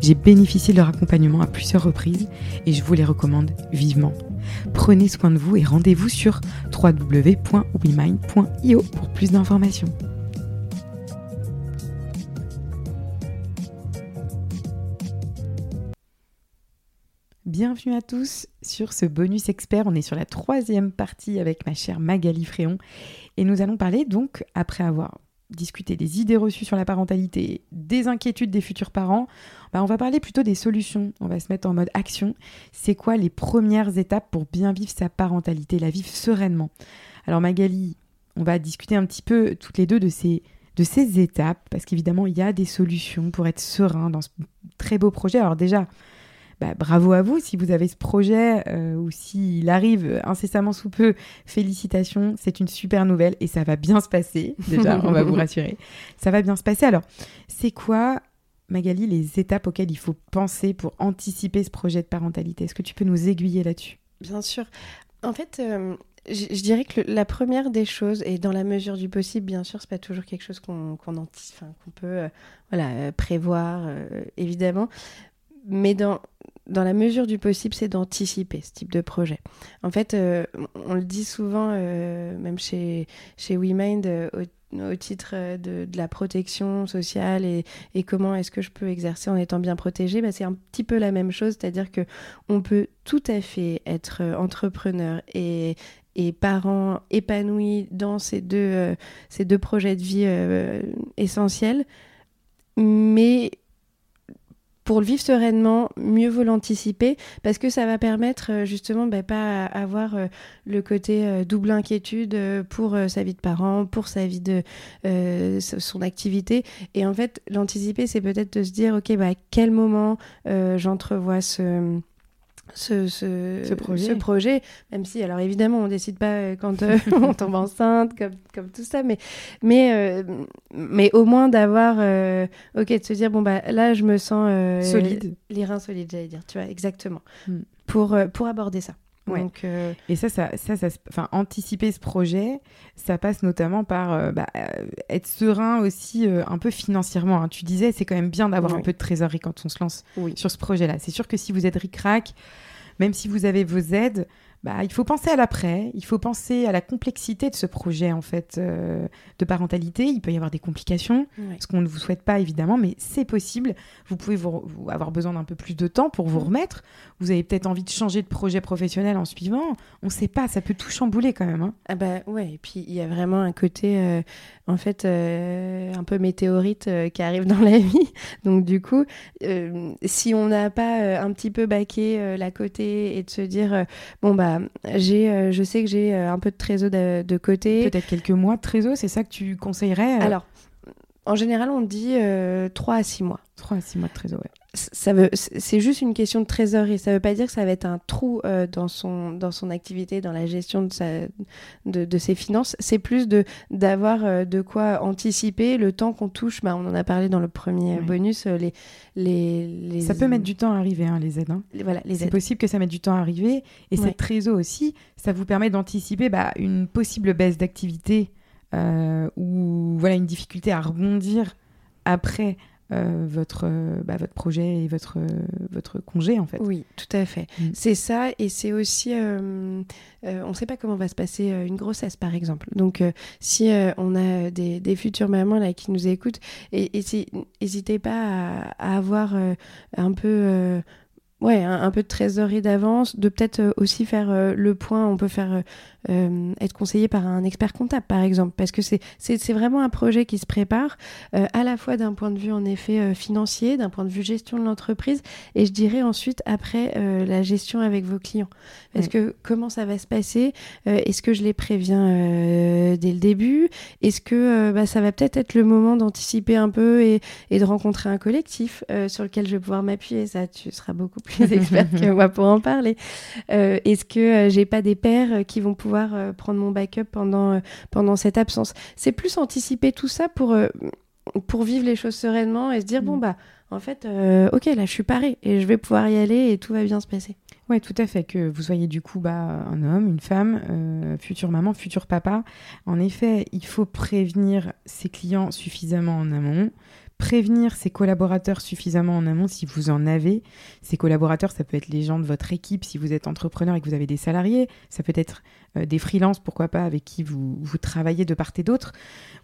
J'ai bénéficié de leur accompagnement à plusieurs reprises et je vous les recommande vivement. Prenez soin de vous et rendez-vous sur www.wemind.io pour plus d'informations. Bienvenue à tous sur ce bonus expert. On est sur la troisième partie avec ma chère Magali Fréon et nous allons parler donc, après avoir discuter des idées reçues sur la parentalité, des inquiétudes des futurs parents, bah, on va parler plutôt des solutions. On va se mettre en mode action. C'est quoi les premières étapes pour bien vivre sa parentalité, la vivre sereinement? Alors Magali, on va discuter un petit peu toutes les deux de ces, de ces étapes, parce qu'évidemment, il y a des solutions pour être serein dans ce très beau projet. Alors déjà, bah, bravo à vous si vous avez ce projet euh, ou s'il arrive incessamment sous peu. Félicitations, c'est une super nouvelle et ça va bien se passer. Déjà, on va vous rassurer. Ça va bien se passer. Alors, c'est quoi, Magali, les étapes auxquelles il faut penser pour anticiper ce projet de parentalité? Est-ce que tu peux nous aiguiller là-dessus? Bien sûr. En fait, euh, je, dirais que la première des choses, et dans la mesure du possible, bien sûr, c'est pas toujours quelque chose qu'on peut euh, voilà, prévoir, évidemment, mais dans, dans la mesure du possible, c'est d'anticiper ce type de projet. En fait, euh, on le dit souvent, euh, même chez, chez WeMind, euh, au, titre de, de, la protection sociale et, et comment est-ce que je peux exercer en étant bien protégée, bah, c'est un petit peu la même chose, c'est-à-dire que on peut tout à fait être entrepreneur et, et parent épanoui dans ces deux, ces deux projets de vie essentiels, mais pour le vivre sereinement, mieux vaut l'anticiper parce que ça va permettre euh, justement bah, pas avoir euh, le côté euh, double inquiétude pour sa vie de parent, pour sa vie de son activité. Et en fait, l'anticiper, c'est peut-être de se dire, ok, bah, à quel moment j'entrevois ce ce, ce, projet. ce, projet. même si, alors évidemment, on décide pas euh, quand euh, on tombe enceinte, comme, comme tout ça, mais, mais, euh, mais au moins d'avoir, ok, de se dire, bon, bah là, je me sens solide. Les reins solides, j'allais dire, tu vois, exactement, hmm. pour, pour aborder ça. Donc, Et ça, ça, ça, ça, enfin, anticiper ce projet, ça passe notamment par bah, être serein aussi un peu financièrement. Hein. Tu disais, c'est quand même bien d'avoir un peu de trésorerie quand on se lance sur ce projet-là. C'est sûr que si vous êtes ric-rac, même si vous avez vos aides, bah, il faut penser à l'après, il faut penser à la complexité de ce projet en fait euh, de parentalité. Il peut y avoir des complications, ce qu'on ne vous souhaite pas évidemment, mais c'est possible. Vous pouvez vous, avoir besoin d'un peu plus de temps pour vous mm. remettre. Vous avez peut-être envie de changer de projet professionnel en suivant. On ne sait pas, ça peut tout chambouler quand même. Hein. Ah bah ouais, et puis il y a vraiment un côté euh, en fait euh, un peu météorite qui arrive dans la vie. Donc du coup, si on n'a pas un petit peu baqué la côté et de se dire bon bah j'ai, euh, je sais que j'ai euh, un peu de trésor de, côté. Peut-être quelques mois de trésor, c'est ça que tu conseillerais euh Alors, en général, on dit 3 à 6 mois. 3 à 6 mois de trésor, ouais ça veut, c'est juste une question de trésorerie. Ça ne veut pas dire que ça va être un trou euh, dans, son, dans son activité, dans la gestion de, sa, de, de ses finances. C'est plus de, d'avoir euh, de quoi anticiper le temps qu'on touche. Bah, on en a parlé dans le premier bonus. Euh, les, les, les, Ça peut mettre du temps à arriver, hein, les aides. Hein. Voilà, les c'est possible que ça mette du temps à arriver. Et cette trésor aussi, ça vous permet d'anticiper bah, une possible baisse d'activité ou voilà, une difficulté à rebondir après euh, votre, euh, bah, votre projet et votre, euh, votre congé, en fait. Oui, tout à fait. Mm. C'est ça, et c'est aussi, euh, euh, on ne sait pas comment va se passer euh, une grossesse, par exemple. Donc, euh, si euh, on a des, des futures mamans là qui nous écoutent, et, et si- n'hésitez pas à, à avoir euh, un peu... Ouais, un, un peu de trésorerie d'avance, de peut-être euh, aussi faire euh, le point. On peut faire euh, euh, être conseillé par un expert comptable, par exemple, parce que c'est c'est c'est vraiment un projet qui se prépare euh, à la fois d'un point de vue en effet financier, d'un point de vue gestion de l'entreprise, et je dirais ensuite après euh, la gestion avec vos clients. Parce que comment ça va se passer Euh, Est-ce que je les préviens euh, dès le début? Est-ce que bah, ça va peut-être être le moment d'anticiper un peu et, et de rencontrer un collectif euh, sur lequel je vais pouvoir m'appuyer? Ça, tu seras beaucoup plus expert que moi pour en parler. Euh, Est-ce que euh, j'ai pas des pairs euh, qui vont pouvoir prendre mon backup pendant, pendant cette absence? C'est plus anticiper tout ça pour, pour vivre les choses sereinement et se dire Mm. bon, bah, en fait, euh, ok, là, je suis parée et je vais pouvoir y aller et tout va bien se passer. Ouais, tout à fait. Que vous soyez du coup bah, un homme, une femme, euh, future maman, futur papa. En effet, il faut prévenir ses clients suffisamment en amont, prévenir ses collaborateurs suffisamment en amont si vous en avez. Ces collaborateurs, ça peut être les gens de votre équipe si vous êtes entrepreneur et que vous avez des salariés. Ça peut être des freelances, pourquoi pas, avec qui vous, vous travaillez de part et d'autre.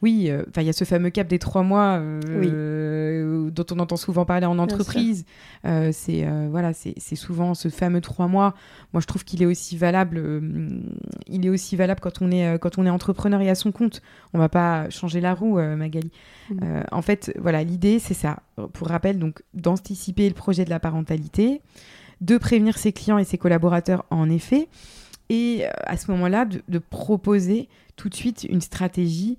Oui, euh, enfin, il y a ce fameux cap des trois mois euh, dont on entend souvent parler en entreprise. Euh, c'est euh, voilà, c'est souvent ce fameux trois mois. Moi, je trouve qu'il est aussi valable. euh, il est aussi valable quand on est euh, quand on est entrepreneur et à son compte. On va pas changer la roue, euh, Magali. Mm. Euh, en fait, voilà, l'idée c'est ça. Pour rappel, donc d'anticiper le projet de la parentalité, de prévenir ses clients et ses collaborateurs en effet, et euh, à ce moment-là, de, de proposer tout de suite une stratégie.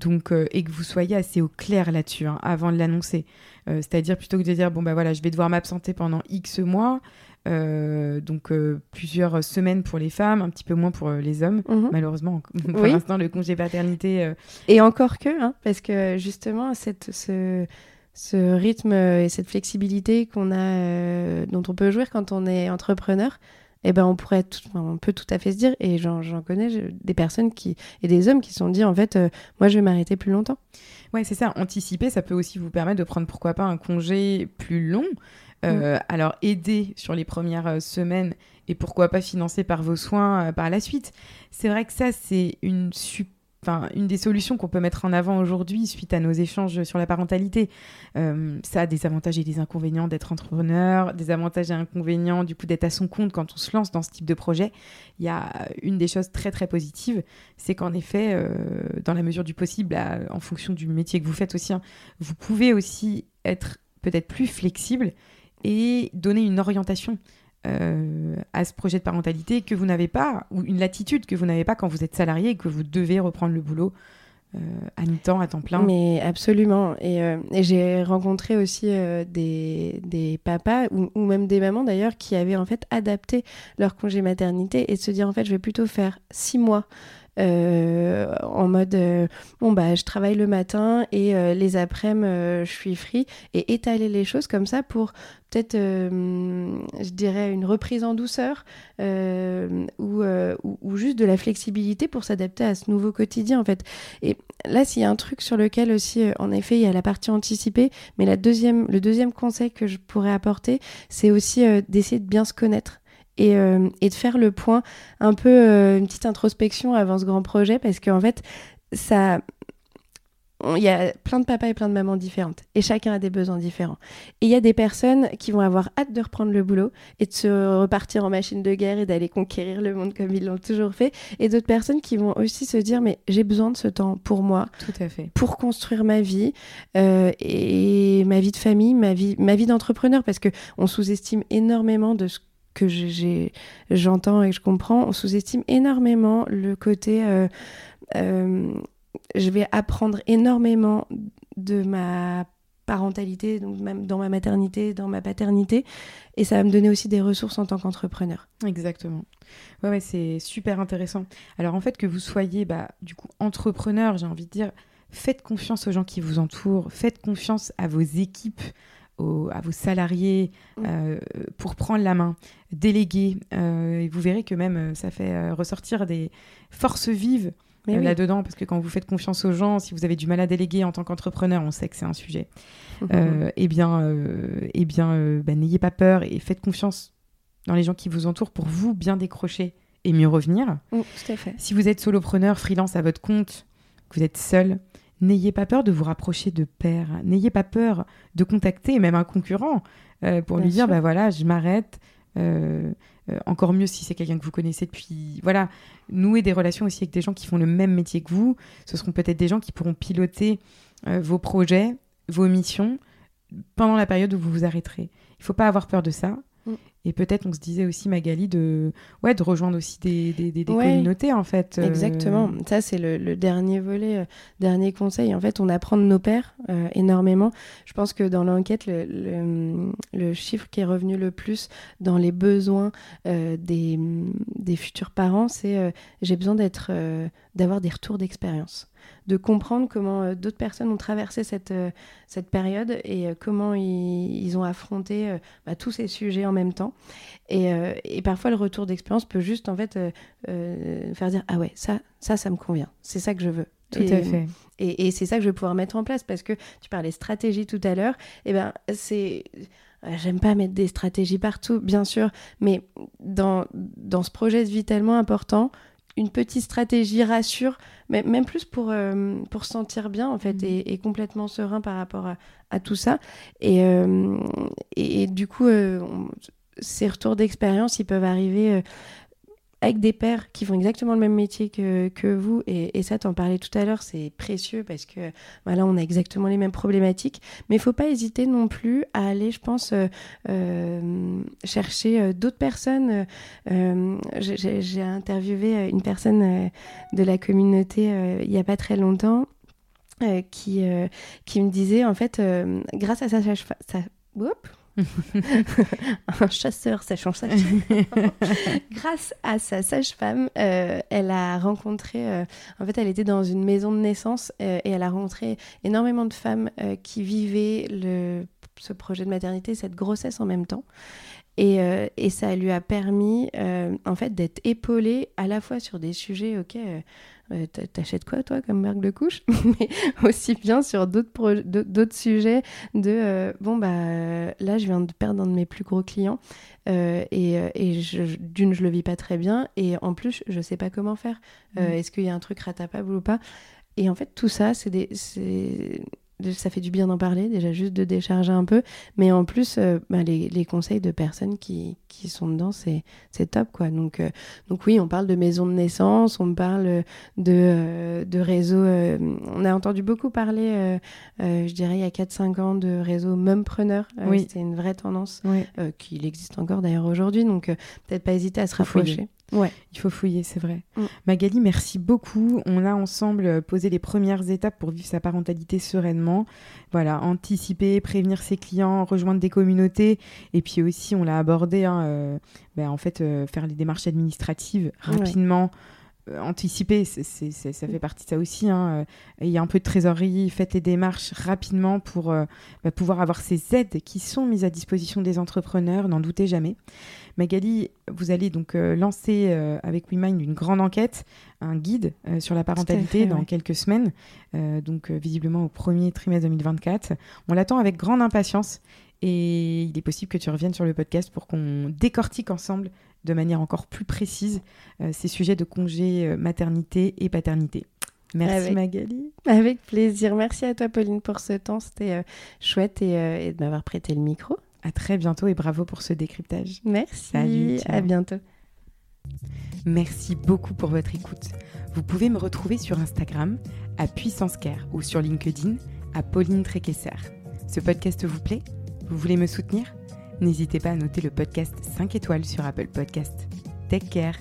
Donc, euh, et que vous soyez assez au clair là-dessus hein, avant de l'annoncer. Euh, C'est-à-dire plutôt que de dire bon bah voilà, je vais devoir m'absenter pendant X mois, euh, donc plusieurs semaines pour les femmes, un petit peu moins pour les hommes. Mhm. Malheureusement, pour Oui. l'instant, le congé paternité, Et encore que, hein, parce que justement, cette, ce, ce rythme et cette flexibilité qu'on a, dont on peut jouir quand on est entrepreneur, eh ben on pourrait, tout- enfin, on peut tout à fait se dire, et j'en connais des personnes qui et des hommes qui se sont dit en fait, euh, moi je vais m'arrêter plus longtemps. Ouais, c'est ça. Anticiper, ça peut aussi vous permettre de prendre pourquoi pas un congé plus long. Euh, Alors, aider sur les premières euh, semaines et pourquoi pas financer par vos soins euh, par la suite. C'est vrai que ça, c'est une, su- enfin, une des solutions qu'on peut mettre en avant aujourd'hui suite à nos échanges sur la parentalité. Euh, ça a des avantages et des inconvénients d'être entrepreneur, des avantages et inconvénients du coup d'être à son compte quand on se lance dans ce type de projet. Il y a une des choses très très positives, c'est qu'en effet, euh, dans la mesure du possible, en fonction du métier que vous faites aussi, hein, vous pouvez aussi être peut-être plus flexible et donner une orientation euh, à ce projet de parentalité que vous n'avez pas, ou une latitude que vous n'avez pas quand vous êtes salarié et que vous devez reprendre le boulot euh, à mi-temps, à temps plein. Mais absolument. Et, euh, j'ai rencontré aussi des, des papas ou, même des mamans d'ailleurs qui avaient en fait adapté leur congé maternité et se dire en fait je vais plutôt faire six mois. Euh, en mode euh, bon bah je travaille le matin et euh, les après-midi euh, je suis free et étaler les choses comme ça pour peut-être je dirais une reprise en douceur ou, ou, ou juste de la flexibilité pour s'adapter à ce nouveau quotidien en fait et là, s'il y a un truc sur lequel aussi, en effet, il y a la partie anticipée, mais la deuxième, le deuxième conseil que je pourrais apporter, c'est aussi d'essayer de bien se connaître. Et, euh, et de faire le point, un peu euh, une petite introspection avant ce grand projet, parce qu'en fait, ça, il y a plein de papas et plein de mamans différentes, et chacun a des besoins différents. Et il y a des personnes qui vont avoir hâte de reprendre le boulot et de se repartir en machine de guerre et d'aller conquérir le monde comme ils l'ont toujours fait, et d'autres personnes qui vont aussi se dire mais j'ai besoin de ce temps pour moi, Tout à fait. pour construire ma vie euh, et ma vie de famille, ma vie, ma vie d'entrepreneur, parce que on sous-estime énormément de ce que j'entends et que je comprends, on sous-estime énormément le côté euh, euh, je vais apprendre énormément de ma parentalité, donc même dans ma maternité, dans ma paternité, et ça va me donner aussi des ressources en tant qu'entrepreneur. Exactement. Ouais, c'est super intéressant. Alors en fait, que vous soyez bah, du coup entrepreneur, j'ai envie de dire, faites confiance aux gens qui vous entourent, faites confiance à vos équipes, aux- à vos salariés Mm. euh, pour prendre la main, déléguer. euh, et vous verrez que même euh, ça fait ressortir des forces vives là-dedans, parce que quand vous faites confiance aux gens, si vous avez du mal à déléguer en tant qu'entrepreneur, on sait que c'est un sujet. eh bien, eh bien bah, n'ayez pas peur et faites confiance dans les gens qui vous entourent pour vous bien décrocher et mieux revenir. Mm, tout à fait. Si vous êtes solopreneur, freelance à votre compte, que vous êtes seul, n'ayez pas peur de vous rapprocher de pairs. N'ayez pas peur de contacter même un concurrent euh, pour lui dire bah voilà, je m'arrête. Euh, euh, encore mieux si c'est quelqu'un que vous connaissez depuis. Voilà, nouer des relations aussi avec des gens qui font le même métier que vous. Ce seront peut-être des gens qui pourront piloter vos projets, vos missions pendant la période où vous vous arrêterez. Il ne faut pas avoir peur de ça. Et peut-être on se disait aussi Magali de ouais de rejoindre aussi des, des, des, communautés en fait. Euh. Exactement. Ça c'est le, dernier volet, euh, dernier conseil. En fait, on apprend de nos pères euh, énormément. Je pense que dans l'enquête, le, le, chiffre qui est revenu le plus dans les besoins des, des futurs parents, c'est j'ai besoin d'être d'avoir des retours d'expérience de comprendre comment euh, d'autres personnes ont traversé cette, euh, cette période et euh, comment ils, ont affronté bah, tous ces sujets en même temps. Et, et parfois, le retour d'expérience peut juste en fait faire dire Ah ouais, ça, ça, ça me convient, c'est ça que je veux. Tout à fait. Et, et c'est ça que je vais pouvoir mettre en place parce que tu parlais stratégie tout à l'heure. Et eh ben, c'est. J'aime pas mettre des stratégies partout, bien sûr, mais dans, dans ce projet de vie tellement important, une petite stratégie rassure, mais même plus pour, euh, pour se sentir bien en fait mmh. et, complètement serein par rapport à, tout ça. Et, euh, et, du coup, euh, ces retours d'expérience, ils peuvent arriver avec des pères qui font exactement le même métier que, vous. Et, ça, t'en parlais tout à l'heure, c'est précieux parce que voilà, on a exactement les mêmes problématiques. Mais il faut pas hésiter non plus à aller, je pense, euh, euh chercher euh, d'autres personnes. J'ai interviewé une personne de la communauté il y a pas très longtemps. qui, qui me disait en fait grâce à sa, sa, sa un chasseur sachant ça. Grâce à sa sage-femme, euh, elle a rencontré, euh, en fait, elle était dans une maison de naissance euh, et elle a rencontré énormément de femmes qui vivaient le, ce projet de maternité, cette grossesse en même temps. Et, et ça lui a permis, en fait, d'être épaulée à la fois sur des sujets, ok, euh, t'achètes quoi toi comme marque de couche? Mais aussi bien sur d'autres d'autres sujets de euh, bon bah là je viens de perdre un de mes plus gros clients euh, et, et d'une je le vis pas très bien et en plus je sais pas comment faire. Mmh. est-ce qu'il y a un truc rattrapable ou pas? Et en fait tout ça c'est des ça fait du bien d'en parler, déjà juste de décharger un peu. Mais en plus, euh, bah, les, les, conseils de personnes qui, qui sont dedans, c'est, c'est top. quoi. Donc, euh, donc oui, on parle de maison de naissance, on parle de, euh, de réseau. on a entendu beaucoup parler, je dirais, il y a 4-5 ans, de réseau mumpreneur. oui. C'était une vraie tendance, oui. qu'il existe encore d'ailleurs aujourd'hui. Donc peut-être pas hésiter à se rapprocher. Ouais. Il faut fouiller, c'est vrai. Mm. Magali, merci beaucoup. On a ensemble euh, posé les premières étapes pour vivre sa parentalité sereinement. Voilà, anticiper, prévenir ses clients, rejoindre des communautés. Et puis aussi, on l'a abordé, hein, euh, ben, en fait, euh, faire les démarches administratives rapidement. Anticiper, c'est, ça fait partie de ça aussi. Hein. Il y a un peu de trésorerie, faites les démarches rapidement pour ben, pouvoir avoir ces aides qui sont mises à disposition des entrepreneurs, n'en doutez jamais. Magali, vous allez donc euh, lancer euh, avec WeMind une grande enquête, un guide euh, sur la parentalité dans quelques semaines, donc visiblement au premier trimestre 2024. On l'attend avec grande impatience et il est possible que tu reviennes sur le podcast pour qu'on décortique ensemble de manière encore plus précise ces sujets de congé maternité et paternité. Merci Magali. Avec plaisir. Merci à toi Pauline pour ce temps. C'était chouette et de m'avoir prêté le micro. À très bientôt et bravo pour ce décryptage. Merci. Salut, à bientôt. Merci beaucoup pour votre écoute. Vous pouvez me retrouver sur Instagram à Puissance Care ou sur LinkedIn à Pauline Tréquesser. Ce podcast vous plaît? Vous voulez me soutenir? N'hésitez pas à noter le podcast 5 étoiles sur Apple Podcast. Take care